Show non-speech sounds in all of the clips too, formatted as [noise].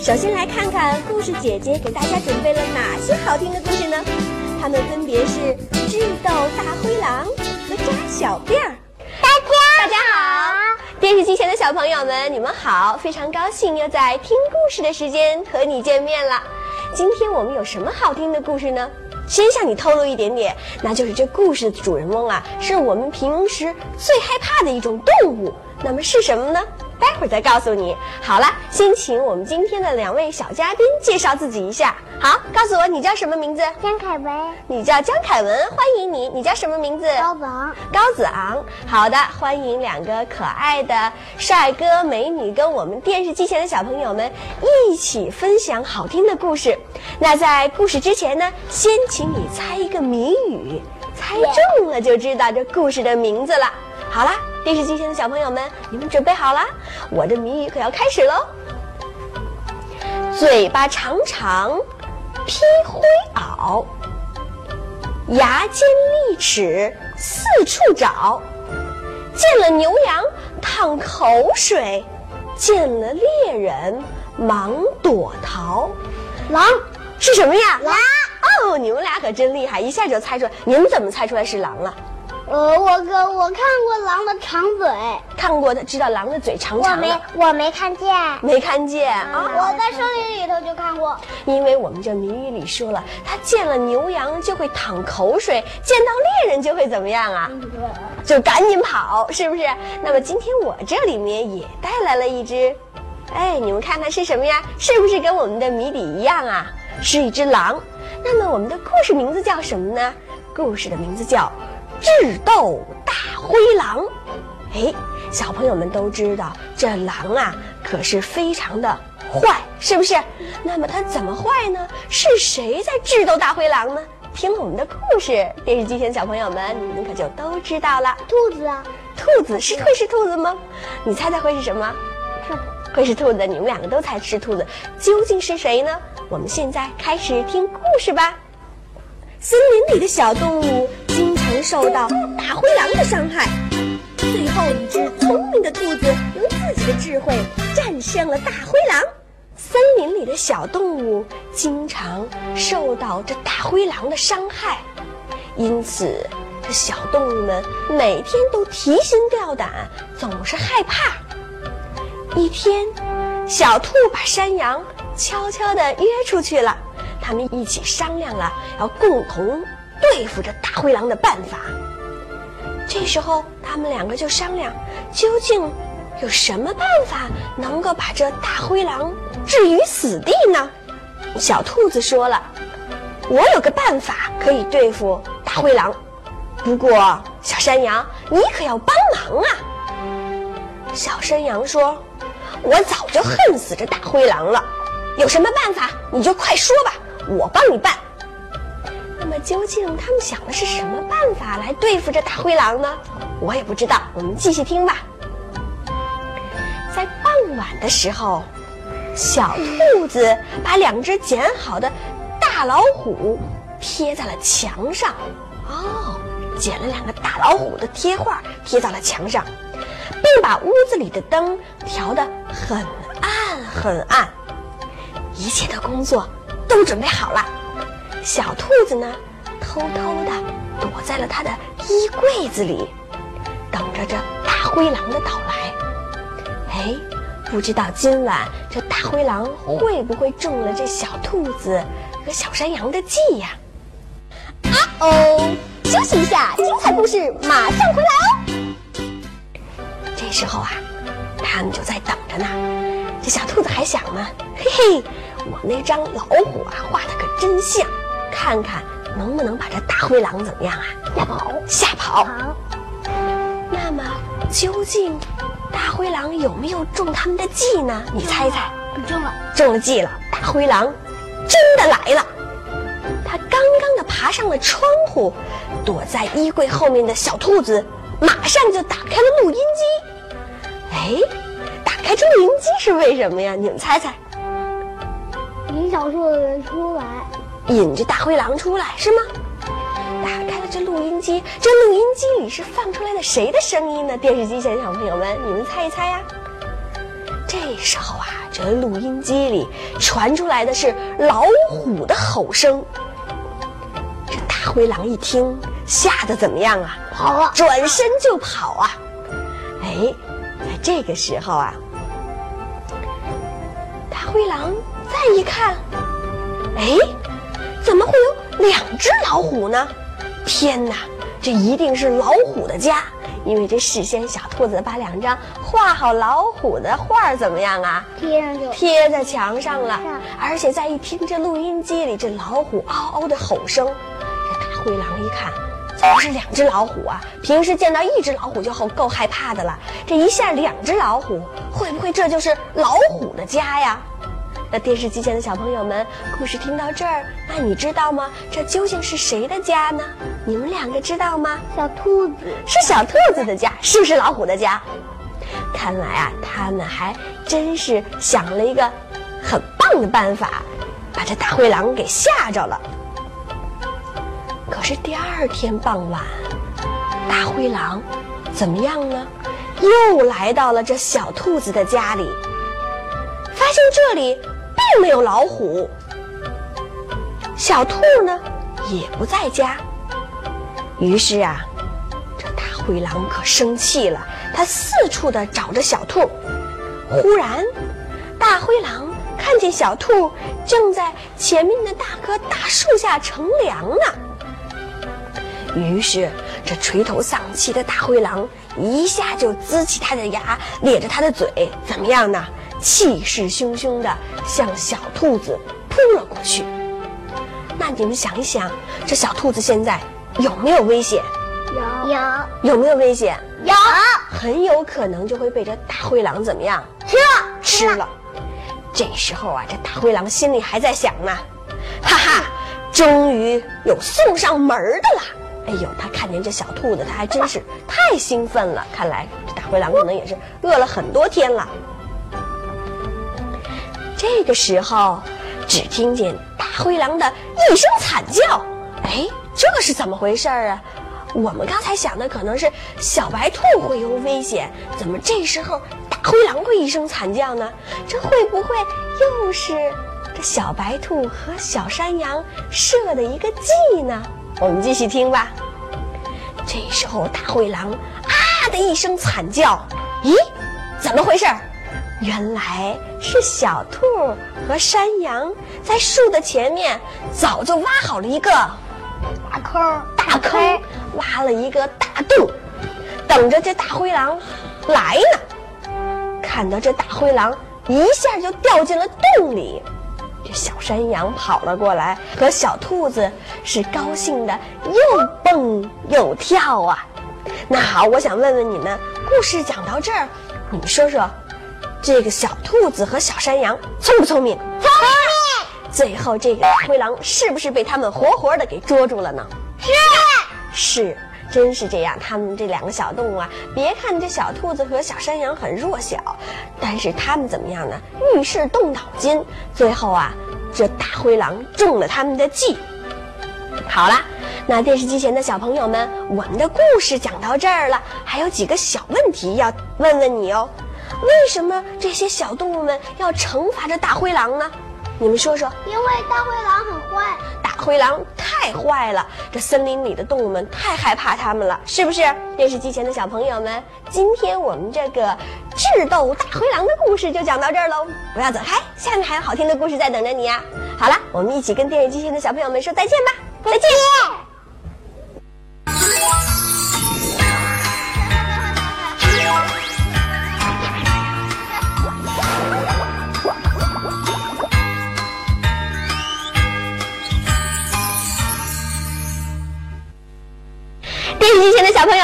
首先来看看故事姐姐给大家准备了哪些好听的故事呢？它们分别是《智斗大灰狼》和《扎小辫儿》。大家大家好，电视机前的小朋友们，你们好！非常高兴又在听故事的时间和你见面了。今天我们有什么好听的故事呢？先向你透露一点点，那就是这故事的主人翁啊，是我们平时最害怕的一种动物。那么是什么呢？待会儿再告诉你。好了，先请我们今天的两位小嘉宾介绍自己一下。好，告诉我你叫什么名字？江凯文、你叫江凯文，欢迎你。你叫什么名字？高昂、高子昂。好的，欢迎两个可爱的帅哥美女跟我们电视机前的小朋友们一起分享好听的故事。那在故事之前呢，先请你猜一个谜语，猜中了就知道这故事的名字了。好啦，电视机前的小朋友们，你们准备好了？我的谜语可要开始喽！嘴巴长长，披灰袄，牙尖利齿，四处找。见了。牛羊淌口水，见了。猎人忙躲逃。狼、是什么呀？狼。哦，你们俩可真厉害，一下就猜出来。你们怎么猜出来是狼了？呃，我哥，我看过狼的长嘴，看过的知道狼的嘴长我没长的，我没看见。没看见啊？我在森林里头就看过。因为我们这谜语里说了，他见了牛羊就会淌口水，见到猎人就会怎么样啊？就赶紧跑，是不是？那么今天我这里面也带来了一只，哎，你们看看是什么呀？是不是跟我们的谜底一样啊？是一只狼。那么我们的故事名字叫什么呢？故事的名字叫《智斗大灰狼》。哎，小朋友们都知道，这狼啊可是非常的坏，是不是？那么它怎么坏呢？是谁在智斗大灰狼呢？听了我们的故事，电视机前的小朋友们，你们可就都知道了。兔子啊，兔子是会是兔子吗？你猜猜会是什么？是会是兔子，你们两个都猜是兔子，究竟是谁呢？我们现在开始听故事吧。森林里的小动物受到大灰狼的伤害，最后一只聪明的兔子用自己的智慧战胜了大灰狼。森林里的小动物经常受到这大灰狼的伤害，因此这小动物们每天都提心吊胆，总是害怕。一天，小兔把山羊悄悄地约出去了，他们一起商量了要共同对付这大灰狼的办法。这时候，他们两个就商量，究竟有什么办法能够把这大灰狼置于死地呢？小兔子说了：“我有个办法可以对付大灰狼，不过小山羊，你可要帮忙啊！”小山羊说：“我早就恨死这大灰狼了，有什么办法你就快说吧，我帮你办。”那究竟他们想的是什么办法来对付这大灰狼呢？我也不知道，我们继续听吧。在傍晚的时候，小兔子把两只剪好的大老虎贴在了墙上。哦，剪了两个大老虎的贴画贴到了墙上，并把屋子里的灯调得很暗很暗。一切的工作都准备好了。小兔子呢，偷偷的躲在了他的衣柜子里，等着这大灰狼的到来。哎，不知道今晚这大灰狼会不会中了这小兔子和小山羊的计呀？啊哦，休息一下，精彩故事马上回来哦。这时候啊，他们就在等着呢。这小兔子还想呢，嘿嘿，我那张老虎啊画的可真像，看看能不能把这大灰狼怎么样啊？吓跑，吓跑。好，那么究竟大灰狼有没有中他们的计呢？你猜猜，中了。中了计了，大灰狼真的来了。他刚刚的爬上了窗户，躲在衣柜后面的小兔子马上就打开了录音机。哎，打开录音机是为什么呀？你们猜猜，引小兔子出来，引着大灰狼出来是吗？打开了这录音机，这录音机里是放出来的谁的声音呢？电视机前的小朋友们，你们猜一猜呀？这这时候啊，这录音机里传出来的是老虎的吼声。这大灰狼一听，吓得怎么样啊？跑啊，转身就跑啊！哎，在这个时候啊，大灰狼再一看，哎，怎么会有两只老虎呢？天哪，这一定是老虎的家！因为这事先小兔子把两张画好老虎的画儿怎么样啊？贴上去，贴在墙上了上。而且再一听这录音机里这老虎嗷嗷的吼声，这大灰狼一看，怎么是两只老虎啊？平时见到一只老虎就够够害怕的了，这一下两只老虎，会不会这就是老虎的家呀？那电视机前的小朋友们，故事听到这儿，那你知道吗？这究竟是谁的家呢？你们两个知道吗？小兔子，是小兔子的家，是不是老虎的家？看来啊，他们还真是想了一个很棒的办法，把这大灰狼给吓着了。可是第二天傍晚，大灰狼怎么样呢？又来到了这小兔子的家里，发现这里并并没有老虎，小兔呢也不在家。于是啊，这大灰狼可生气了，他四处的找着小兔。忽然，大灰狼看见小兔正在前面的大棵大树下乘凉呢。于是，这垂头丧气的大灰狼一下就呲起他的牙，咧着他的嘴，怎么样呢？气势汹汹的向小兔子扑了过去。那你们想一想，这小兔子现在有没有危险？有有有没有危险？有，很有可能就会被这大灰狼怎么样吃了吃了。这时候啊，这大灰狼心里还在想呢，哈哈，终于有送上门的了。哎呦，他看见这小兔子，他还真是太兴奋了。看来这大灰狼可能也是饿了很多天了。这个时候，只听见大灰狼的一声惨叫。哎，这是怎么回事儿啊？我们刚才想的可能是小白兔会有危险，怎么这时候大灰狼会一声惨叫呢？这会不会又是这小白兔和小山羊设的一个计呢？我们继续听吧。这时候大灰狼啊的一声惨叫，咦，怎么回事儿？原来是小兔和山羊在树的前面早就挖好了一个大坑，大坑，挖了一个大洞，等着这大灰狼来呢。看到这大灰狼一下就掉进了洞里，这小山羊跑了过来，和小兔子是高兴的又蹦又跳啊。那好，我想问问你们，故事讲到这儿，你们说说，这个小兔子和小山羊聪不聪明？聪明，最后这个大灰狼是不是被他们活活的给捉住了呢？是是，真是这样。他们这两个小动物啊，别看这小兔子和小山羊很弱小，但是他们怎么样呢？遇事动脑筋，最后啊，这大灰狼中了他们的计。好了，那电视机前的小朋友们，我们的故事讲到这儿了，还有几个小问题要问问你哦。为什么这些小动物们要惩罚这大灰狼呢？你们说说。因为大灰狼很坏，大灰狼太坏了，这森林里的动物们太害怕它们了，是不是？电视机前的小朋友们，今天我们这个智斗大灰狼的故事就讲到这儿喽，不要走开，下面还有好听的故事在等着你啊！好了，我们一起跟电视机前的小朋友们说再见吧，再见。电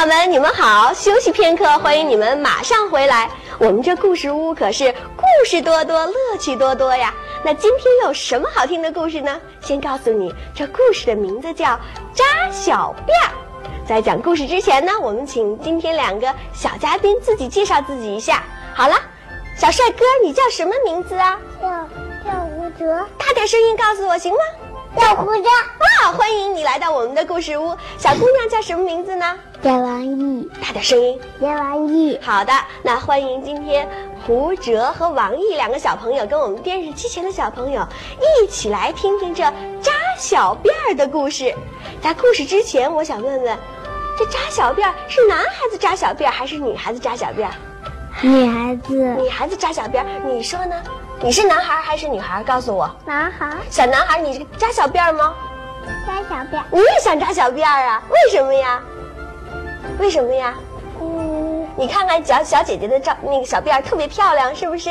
朋友们，你们好！休息片刻，欢迎你们马上回来。我们这故事屋可是故事多多，乐趣多多呀。那今天有什么好听的故事呢？先告诉你，这故事的名字叫《扎小辫儿》。在讲故事之前呢，我们请今天两个小嘉宾自己介绍自己一下。好了，小帅哥，你叫什么名字啊？叫叫吴哲，大点声音告诉我行吗？叫胡哲，啊，欢迎你来到我们的故事屋。小姑娘叫什么名字呢？叫王毅，大点声音。叫王毅，好的，那欢迎今天胡哲和王毅两个小朋友跟我们电视机前的小朋友一起来听听这扎小辫儿的故事。在故事之前，我想问问，这扎小辫儿是男孩子扎小辫儿还是女孩子扎小辫儿？女孩子，女孩子扎小辫儿，你说呢？你是男孩还是女孩？告诉我。男孩小男孩，你扎小辫儿吗？扎小辫，你也想扎小辫儿啊？为什么呀？为什么呀？嗯，你看看小小姐姐的照，那个小辫儿特别漂亮，是不是？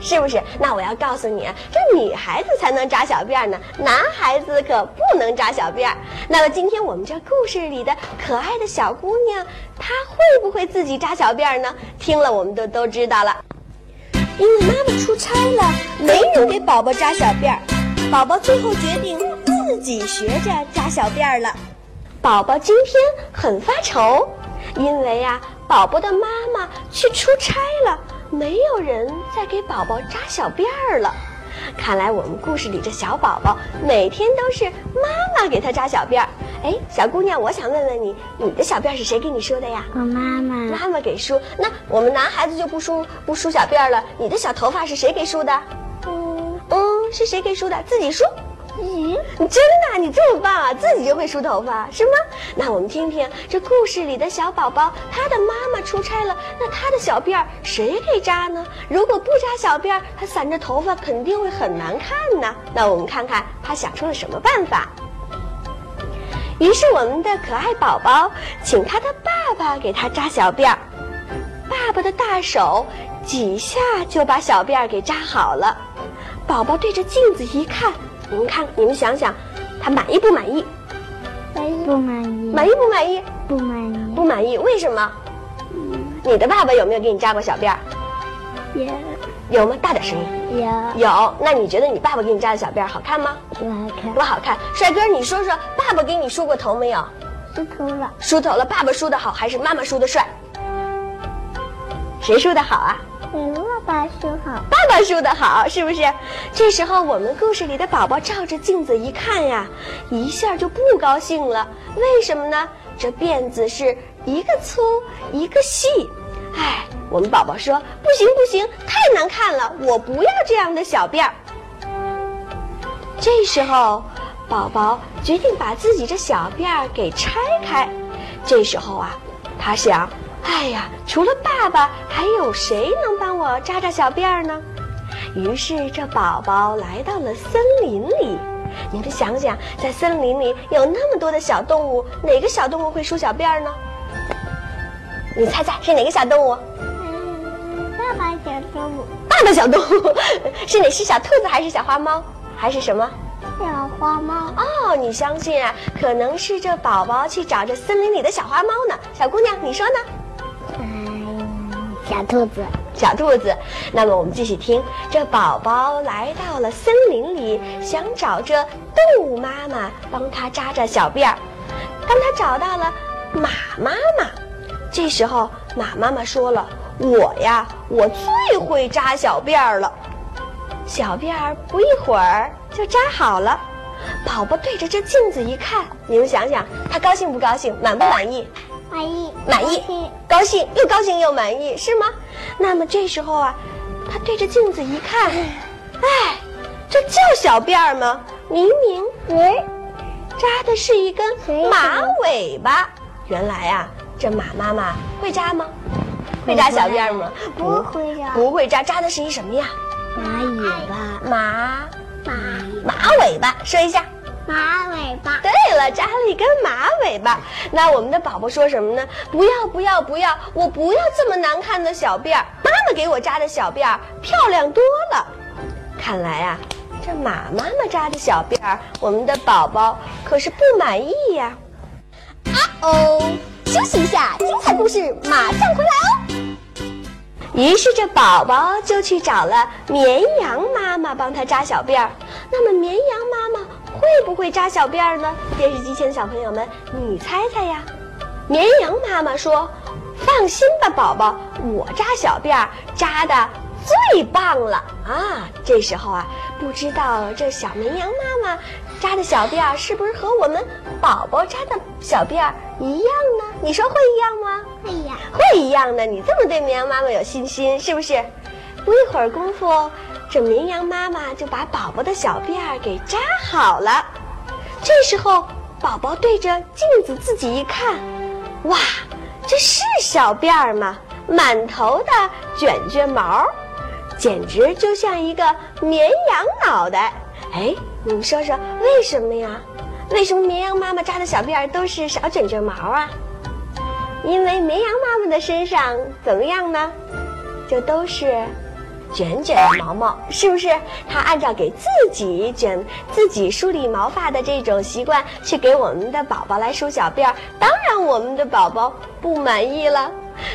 是是不是？那我要告诉你，这女孩子才能扎小辫儿呢，男孩子可不能扎小辫儿。那么今天我们这故事里的可爱的小姑娘，她会不会自己扎小辫儿呢？听了我们都都知道了。因为妈妈出差了，没人给宝宝扎小辫儿，宝宝最后决定自己学着扎小辫儿了。宝宝今天很发愁，因为呀、宝宝的妈妈去出差了，没有人再给宝宝扎小辫儿了。看来我们故事里这小宝宝每天都是妈妈给他扎小辫儿。哎，小姑娘，我想问问你，你的小辫儿是谁给你梳的呀？我妈妈，妈妈给梳。那我们男孩子就不梳不梳小辫儿了。你的小头发是谁给梳的？嗯，嗯，是谁给梳的？自己梳。咦，你真的，你这么棒啊，自己就会梳头发是吗？那我们听听这故事里的小宝宝，他的妈妈出差了，那他的小辫儿谁给扎呢？如果不扎小辫儿，他散着头发肯定会很难看呢。那我们看看他想出了什么办法。于是我们的可爱宝宝请他的爸爸给他扎小辫儿，爸爸的大手几下就把小辫儿给扎好了。宝宝对着镜子一看，你们看，你们想想，他满意不满意？满意不满意，满意不满意？不满意，不满意，为什么？你的爸爸有没有给你扎过小辫儿？有有吗？大点声音。有有。那你觉得你爸爸给你扎的小辫儿好看吗？不好看不，好看。帅哥，你说说，爸爸给你梳过头没有？梳头了，梳头了。爸爸梳的好还是妈妈梳的帅？谁梳的好啊？给爸爸梳好，爸爸梳的好，是不是？这时候我们故事里的宝宝照着镜子一看呀，一下就不高兴了。为什么呢？这辫子是一个粗一个细，哎，我们宝宝说不行不行，太难看了，我不要这样的小辫儿。这时候，宝宝决定把自己这小辫儿给拆开。这时候啊，他想，哎呀，除了爸爸，还有谁能帮我扎扎小辫儿呢？于是这宝宝来到了森林里。你们想想，在森林里有那么多的小动物，哪个小动物会梳小辫儿呢？你猜猜是哪个小动物？嗯，爸爸小动物，爸爸小动物 [laughs] 是哪？是小兔子还是小花猫？还是什么？小花猫，哦，你相信啊？可能是这宝宝去找这森林里的小花猫呢。小姑娘，你说呢？小兔子，小兔子。那么我们继续听，这宝宝来到了森林里，想找这动物妈妈帮他扎扎小辫儿。当他找到了马妈妈，这时候马妈妈说了：“我呀，我最会扎小辫儿了。”小辫儿不一会儿就扎好了。宝宝对着这镜子一看，你们想想，他高兴不高兴？满不满意？满意，满意，高兴，又高兴又满意，是吗？那么这时候啊，他对着镜子一看，哎，这叫小辫儿吗？明明嗯，扎的是一根马尾巴。原来啊，这马妈妈会扎吗？会扎小辫儿吗？不会扎不会扎，扎的是一什么呀？马尾巴，马马马尾巴，说一下。马尾巴，对了，扎了一根马尾巴。那我们的宝宝说什么呢？不要不要不要，我不要这么难看的小辫儿，妈妈给我扎的小辫儿漂亮多了。看来啊，这马妈妈扎的小辫儿，我们的宝宝可是不满意呀。啊哦，休息一下，精彩故事马上回来哦。于是这宝宝就去找了绵羊妈妈帮他扎小辫儿。那么绵羊妈妈会不会扎小辫儿呢？电视机前的小朋友们，你猜猜呀？绵羊妈妈说：“放心吧，宝宝，我扎小辫儿扎的最棒了啊！”这时候啊，不知道这小绵羊妈妈扎的小辫儿是不是和我们宝宝扎的小辫儿一样呢？你说会一样吗？会呀。会一样的。你这么对绵羊妈妈有信心，是不是？不一会儿功夫，这绵羊妈妈就把宝宝的小辫儿给扎好了。这时候，宝宝对着镜子自己一看，哇，这是小辫儿吗？满头的卷卷毛，简直就像一个绵羊脑袋。哎，你们说说为什么呀？为什么绵羊妈妈扎的小辫儿都是小卷卷毛啊？因为绵羊妈妈的身上怎么样呢？就都是卷卷的毛毛，是不是？它按照给自己卷、自己梳理毛发的这种习惯，去给我们的宝宝来梳小辫儿，当然我们的宝宝不满意了。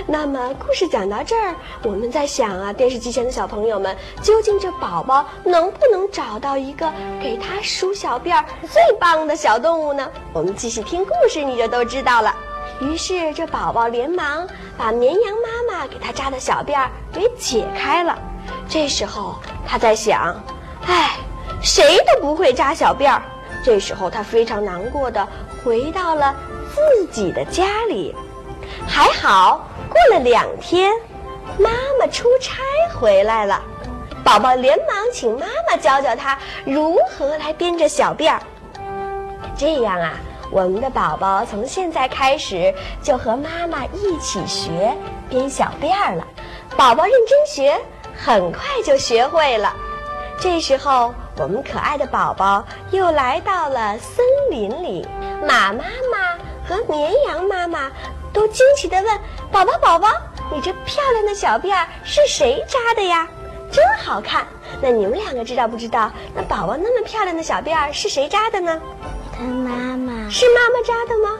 那么故事讲到这儿，我们在想啊，电视机前的小朋友们，究竟这宝宝能不能找到一个给他梳小辫儿最棒的小动物呢？我们继续听故事，你就都知道了。于是这宝宝连忙把绵羊妈妈给他扎的小辫儿给解开了。这时候他在想，哎，谁都不会扎小辫儿。这时候他非常难过的回到了自己的家里。还好，过了两天，妈妈出差回来了，宝宝连忙请妈妈教教他如何来编着小辫儿。这样啊，我们的宝宝从现在开始就和妈妈一起学编小辫儿了。宝宝认真学，很快就学会了。这时候，我们可爱的宝宝又来到了森林里，马妈妈和绵羊妈妈。都惊奇地问：“宝宝，宝宝，你这漂亮的小辫儿是谁扎的呀？真好看！那你们两个知道不知道？那宝宝那么漂亮的小辫儿是谁扎的呢？他妈妈是妈妈扎的吗？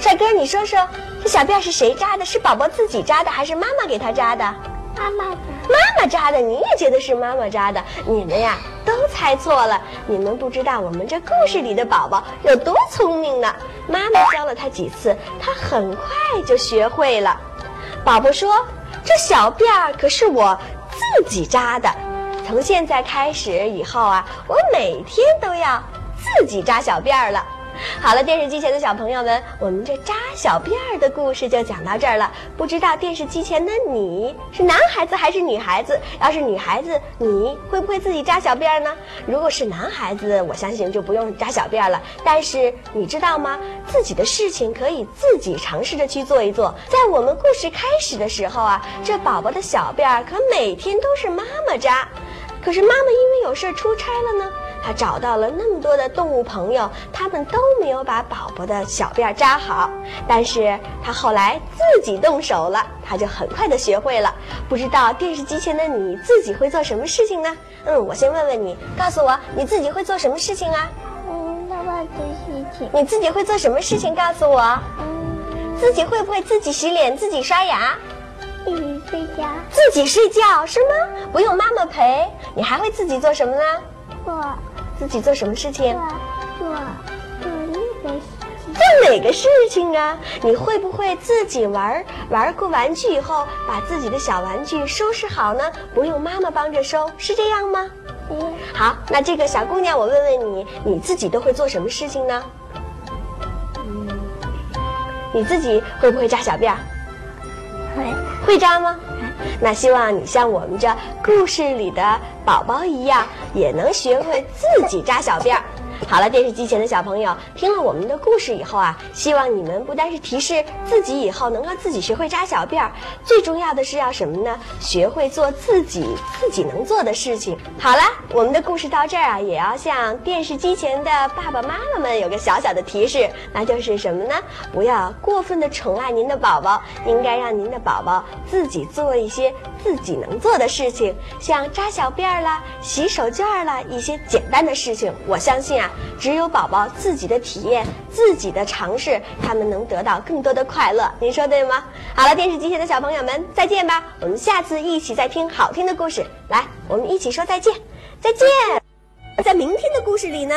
帅哥，你说说，这小辫儿是谁扎的？是宝宝自己扎的，还是妈妈给他扎的？妈妈扎。妈妈扎的，你也觉得是妈妈扎的？你们呀，都猜错了。你们不知道我们这故事里的宝宝有多聪明呢？妈妈教了他几次，他很快就学会了。宝宝说：“这小辫儿可是我自己扎的，从现在开始以后啊，我每天都要自己扎小辫儿了。”好了，电视机前的小朋友们，我们这扎小辫儿的故事就讲到这儿了。不知道电视机前的你是男孩子还是女孩子？要是女孩子，你会不会自己扎小辫儿呢？如果是男孩子，我相信就不用扎小辫儿了。但是你知道吗？自己的事情可以自己尝试着去做一做。在我们故事开始的时候啊，这宝宝的小辫儿可每天都是妈妈扎，可是妈妈因为有事儿出差了呢。他找到了那么多的动物朋友，他们都没有把宝宝的小辫扎好。但是他后来自己动手了，他就很快的学会了。不知道电视机前的你自己会做什么事情呢？嗯，我先问问你，告诉我你自己会做什么事情啊？嗯，爸爸的事情。你自己会做什么事情？告诉我。嗯，自己会不会自己洗脸、自己刷牙？自己睡觉。自己睡觉是吗？不用妈妈陪，你还会自己做什么呢？我。自己做什么事情？做做那个事情。做哪个事情啊？你会不会自己玩玩过玩具以后，把自己的小玩具收拾好呢？不用妈妈帮着收，是这样吗？嗯。好，那这个小姑娘，我问问你，你自己都会做什么事情呢？嗯。你自己会不会扎小辫儿？会。会扎吗？那希望你像我们这故事里的宝宝一样，也能学会自己扎小辫儿。好了，电视机前的小朋友，听了我们的故事以后啊，希望你们不单是提示自己以后能够自己学会扎小辫儿，最重要的是要什么呢？学会做自己自己能做的事情。好了，我们的故事到这儿啊，也要向电视机前的爸爸妈妈们有个小小的提示，那就是什么呢？不要过分的宠爱您的宝宝，应该让您的宝宝自己做一些自己能做的事情，像扎小辫儿啦、洗手绢儿啦，一些简单的事情。我相信啊。只有宝宝自己的体验、自己的尝试，他们能得到更多的快乐。您说对吗？好了，电视机前的小朋友们，再见吧！我们下次一起再听好听的故事。来，我们一起说再见，再见。在明天的故事里呢，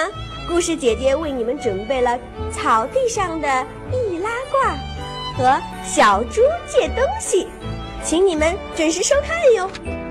故事姐姐为你们准备了草地上的易拉罐和小猪借东西，请你们准时收看哟。